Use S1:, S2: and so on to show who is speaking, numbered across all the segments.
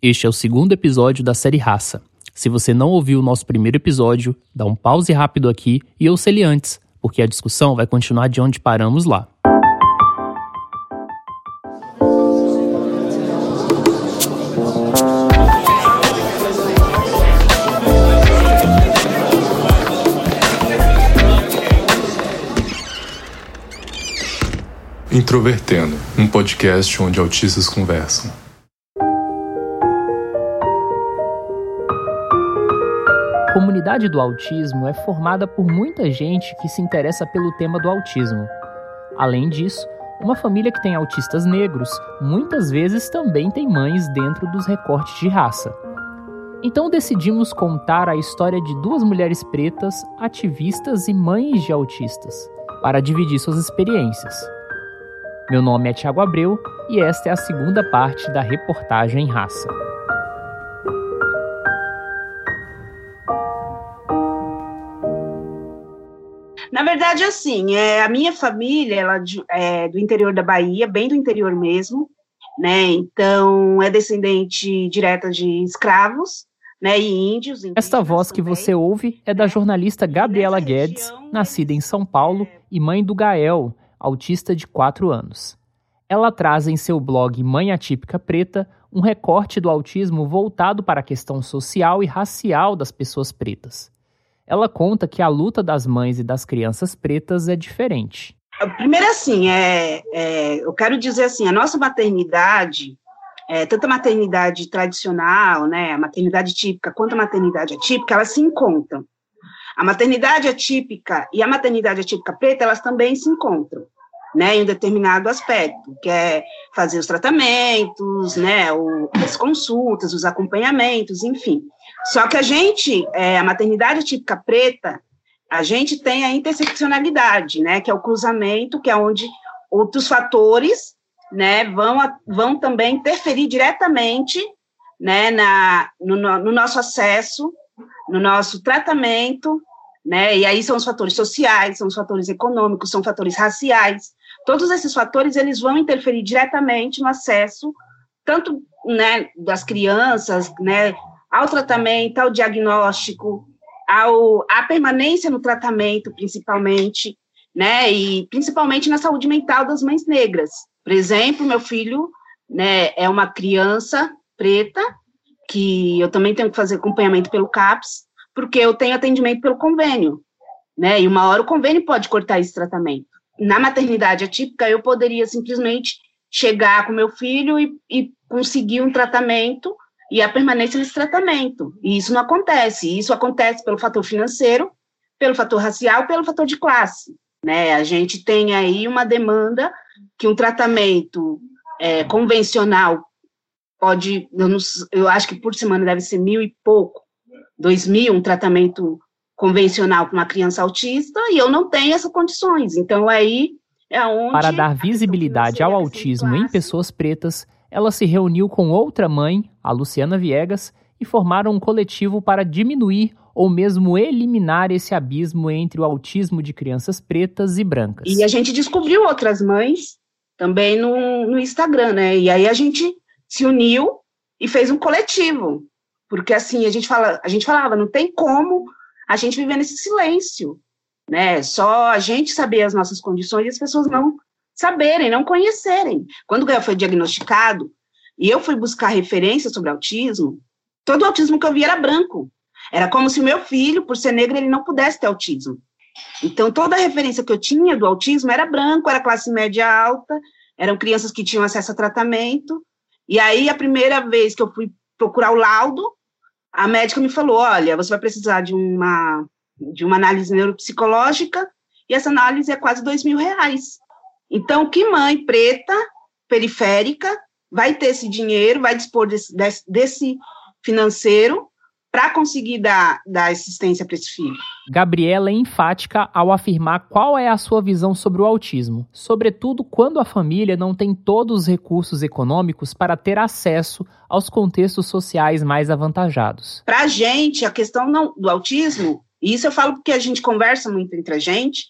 S1: Este é o segundo episódio da série Raça. Se você não ouviu o nosso primeiro episódio, dá um pause rápido aqui e ouça ele antes, porque a discussão vai continuar de onde paramos lá.
S2: Introvertendo, um podcast onde autistas conversam.
S1: Comunidade do autismo é formada por muita gente que se interessa pelo tema do autismo. Além disso, uma família que tem autistas negros muitas vezes também tem mães dentro dos recortes de raça. Então decidimos contar a história de duas mulheres pretas, ativistas e mães de autistas, para dividir suas experiências. Meu nome é Tiago Abreu e esta é a segunda parte da reportagem Raça.
S3: Na verdade, assim, é, a minha família, ela é do interior da Bahia, bem do interior mesmo, né? Então, é descendente direta de escravos, né, e índios.
S1: Esta voz que você ouve é da jornalista Gabriela Guedes, nascida em São Paulo e mãe do Gael, autista de 4 anos. Ela traz em seu blog Mãe Atípica Preta um recorte do autismo voltado para a questão social e racial das pessoas pretas. Ela conta que a luta das mães e das crianças pretas é diferente.
S3: Primeiro, assim, é, é eu quero dizer assim, a nossa maternidade, é, tanto a maternidade tradicional, né, a maternidade típica, quanto a maternidade atípica, elas se encontram. A maternidade atípica e a maternidade atípica preta, elas também se encontram né, em um determinado aspecto, que é fazer os tratamentos, né, o, as consultas, os acompanhamentos, enfim. Só que a gente, é, a maternidade típica preta, a gente tem a interseccionalidade, né, que é o cruzamento, que é onde outros fatores, né, vão, vão também interferir diretamente, né, na, no, no nosso acesso, no nosso tratamento, né, e aí são os fatores sociais, são os fatores econômicos, são fatores raciais, Todos esses fatores eles vão interferir diretamente no acesso tanto né, das crianças, né, ao tratamento, ao diagnóstico, ao, à permanência no tratamento, principalmente, né, e principalmente na saúde mental das mães negras. Por exemplo, meu filho, né, é uma criança preta, que eu também tenho que fazer acompanhamento pelo CAPS, porque eu tenho atendimento pelo convênio, né, e uma hora o convênio pode cortar esse tratamento. Na maternidade atípica, eu poderia simplesmente chegar com meu filho e, e conseguir um tratamento e a permanência nesse tratamento. E isso não acontece. Isso acontece pelo fator financeiro, pelo fator racial, pelo fator de classe. Né? A gente tem aí uma demanda que um tratamento é, convencional pode, eu, não, eu acho que por semana deve ser mil e pouco, dois mil, um tratamento convencional para uma criança autista e eu não tenho essas condições. Então aí é onde
S1: Para dar visibilidade ao autismo em pessoas pretas, ela se reuniu com outra mãe, a Luciana Viegas, e formaram um coletivo para diminuir ou mesmo eliminar esse abismo entre o autismo de crianças pretas e brancas.
S3: E a gente descobriu outras mães também no, no Instagram, né? E aí a gente se uniu e fez um coletivo. Porque assim, a gente, fala, a gente falava, não tem como a gente viver nesse silêncio, né? Só a gente saber as nossas condições e as pessoas não saberem, não conhecerem. Quando o Gael foi diagnosticado e eu fui buscar referências sobre autismo, todo o autismo que eu vi era branco. Era como se o meu filho, por ser negro, ele não pudesse ter autismo. Então, toda a referência que eu tinha do autismo era branco, era classe média alta, eram crianças que tinham acesso a tratamento. E aí, a primeira vez que eu fui procurar o laudo, a médica me falou, olha, você vai precisar de uma, de uma análise neuropsicológica, e essa análise é quase dois mil reais. Então, que mãe preta, periférica, vai ter esse dinheiro, vai dispor desse, desse, financeiro para conseguir dar, dar assistência para esse filho.
S1: Gabriela é enfática ao afirmar qual é a sua visão sobre o autismo, sobretudo quando a família não tem todos os recursos econômicos para ter acesso aos contextos sociais mais avantajados.
S3: Para a gente, a questão não, do autismo, e isso eu falo porque a gente conversa muito entre a gente,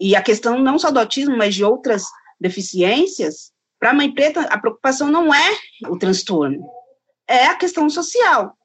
S3: e a questão não só do autismo, mas de outras deficiências, para a mãe preta, a preocupação não é o transtorno, é a questão social,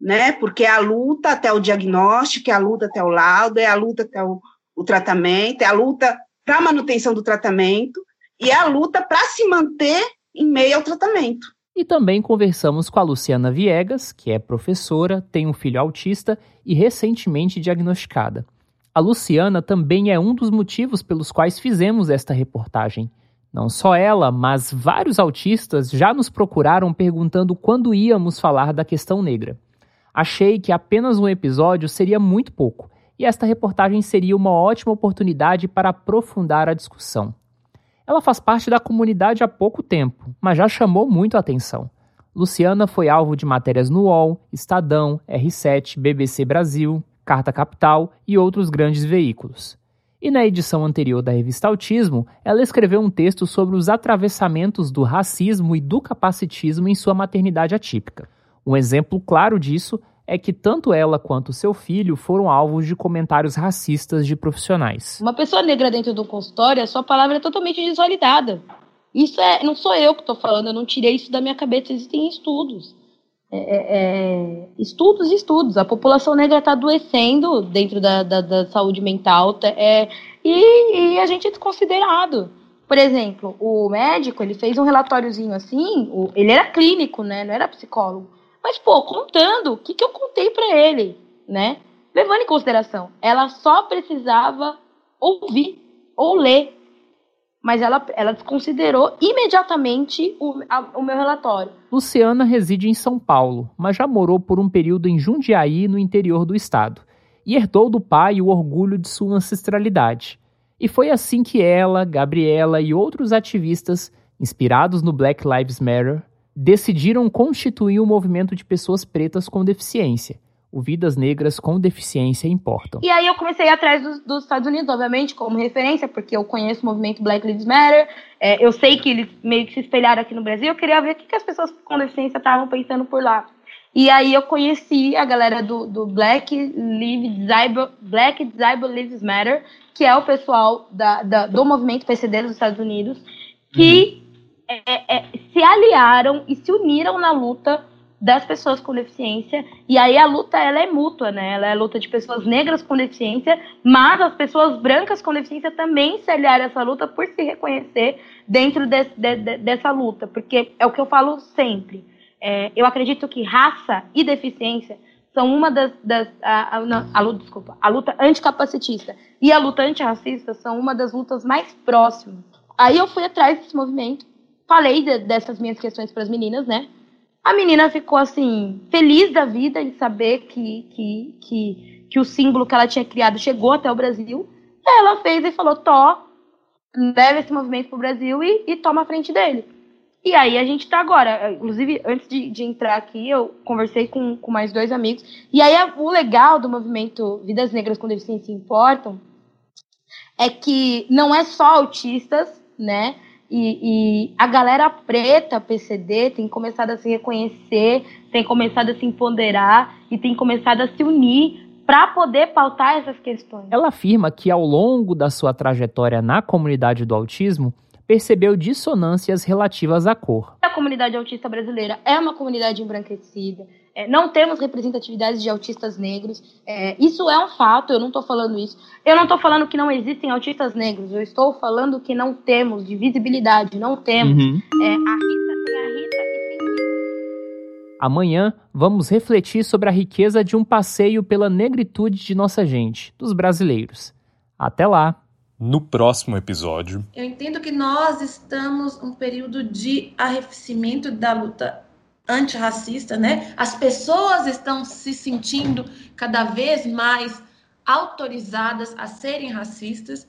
S3: né? Porque é a luta até o diagnóstico, é a luta até o laudo, é a luta até o, o tratamento, é a luta para a manutenção do tratamento e é a luta para se manter em meio ao tratamento.
S1: E também conversamos com a Luciana Viegas, que é professora, tem um filho autista e recentemente diagnosticada. A Luciana também é um dos motivos pelos quais fizemos esta reportagem. Não só ela, mas vários autistas já nos procuraram perguntando quando íamos falar da questão negra. Achei que apenas um episódio seria muito pouco, e esta reportagem seria uma ótima oportunidade para aprofundar a discussão. Ela faz parte da comunidade há pouco tempo, mas já chamou muito a atenção. Luciana foi alvo de matérias no UOL, Estadão, R7, BBC Brasil, Carta Capital e outros grandes veículos. E na edição anterior da revista Autismo, ela escreveu um texto sobre os atravessamentos do racismo e do capacitismo em sua maternidade atípica. Um exemplo claro disso é que tanto ela quanto seu filho foram alvos de comentários racistas de profissionais.
S4: Uma pessoa negra dentro do consultório, a sua palavra é totalmente desvalidada. Isso é, não sou eu que estou falando, eu não tirei isso da minha cabeça, existem estudos. É, é, é estudos e estudos. A população negra está adoecendo dentro da, da, da saúde mental tá, é, e, e, a gente é desconsiderado. Por exemplo, o médico ele fez um relatóriozinho assim, o, ele era clínico, né, não era psicólogo mas, pô, contando, o que, que eu contei para ele, né? Levando em consideração, ela só precisava ouvir ou ler, mas ela, ela desconsiderou imediatamente o, a, o meu relatório.
S1: Luciana reside em São Paulo, mas já morou por um período em Jundiaí, no interior do estado, e herdou do pai o orgulho de sua ancestralidade. E foi assim que ela, Gabriela e outros ativistas, inspirados no Black Lives Matter, decidiram constituir um movimento de pessoas pretas com deficiência. O Vidas Negras com Deficiência Importam.
S4: E aí eu comecei atrás dos, dos, Estados Unidos, obviamente, como referência, porque eu conheço o movimento Black Lives Matter, é, eu sei que eles meio que se espelharam aqui no Brasil, eu queria ver o que, que as pessoas com deficiência estavam pensando por lá. E aí eu conheci a galera do, do Black, Lives Disabled, Black Disabled Lives Matter, que é o pessoal da, da, do movimento PCD dos Estados Unidos, que uhum é, é, se aliaram e se uniram na luta das pessoas com deficiência. E aí a luta ela é mútua, né? Ela é a luta de pessoas negras com deficiência, mas as pessoas brancas com deficiência também se aliaram a essa luta por se reconhecer dentro de, de, de, dessa luta. Porque é o que eu falo sempre. É, eu acredito que raça e deficiência são uma das, das a, a, a, a, desculpa, a luta anticapacitista e a luta antirracista são uma das lutas mais próximas. Aí eu fui atrás desse movimento falei de, dessas minhas questões para as meninas, né? A menina ficou assim, feliz da vida em saber que, que, que, que o símbolo que ela tinha criado chegou até o Brasil. Ela fez e falou: Tó, leva esse movimento para o Brasil e, e toma a frente dele. E aí a gente está agora. Inclusive, antes de, de, entrar aqui, eu conversei com, com mais dois amigos. E aí o legal do movimento Vidas Negras com Deficiência Importam é que não é só autistas, né? E, e, a galera preta, PCD, tem começado a se reconhecer, tem começado a se empoderar e tem começado a se unir para poder pautar essas questões.
S1: Ela afirma que ao longo da sua trajetória na comunidade do autismo, percebeu dissonâncias relativas à cor.
S4: A comunidade autista brasileira é uma comunidade embranquecida, é, não temos representatividade de autistas negros. É, isso é um fato, eu não estou falando isso. Eu não estou falando que não existem autistas negros, eu estou falando que não temos de visibilidade, não temos. Uhum. É, a Rita tem a Rita e tem
S1: Amanhã vamos refletir sobre a riqueza de um passeio pela negritude de nossa gente, dos brasileiros. Até lá!
S2: No próximo episódio.
S5: Eu entendo que nós estamos um período de arrefecimento da luta antirracista, né? As pessoas estão se sentindo cada vez mais autorizadas a serem racistas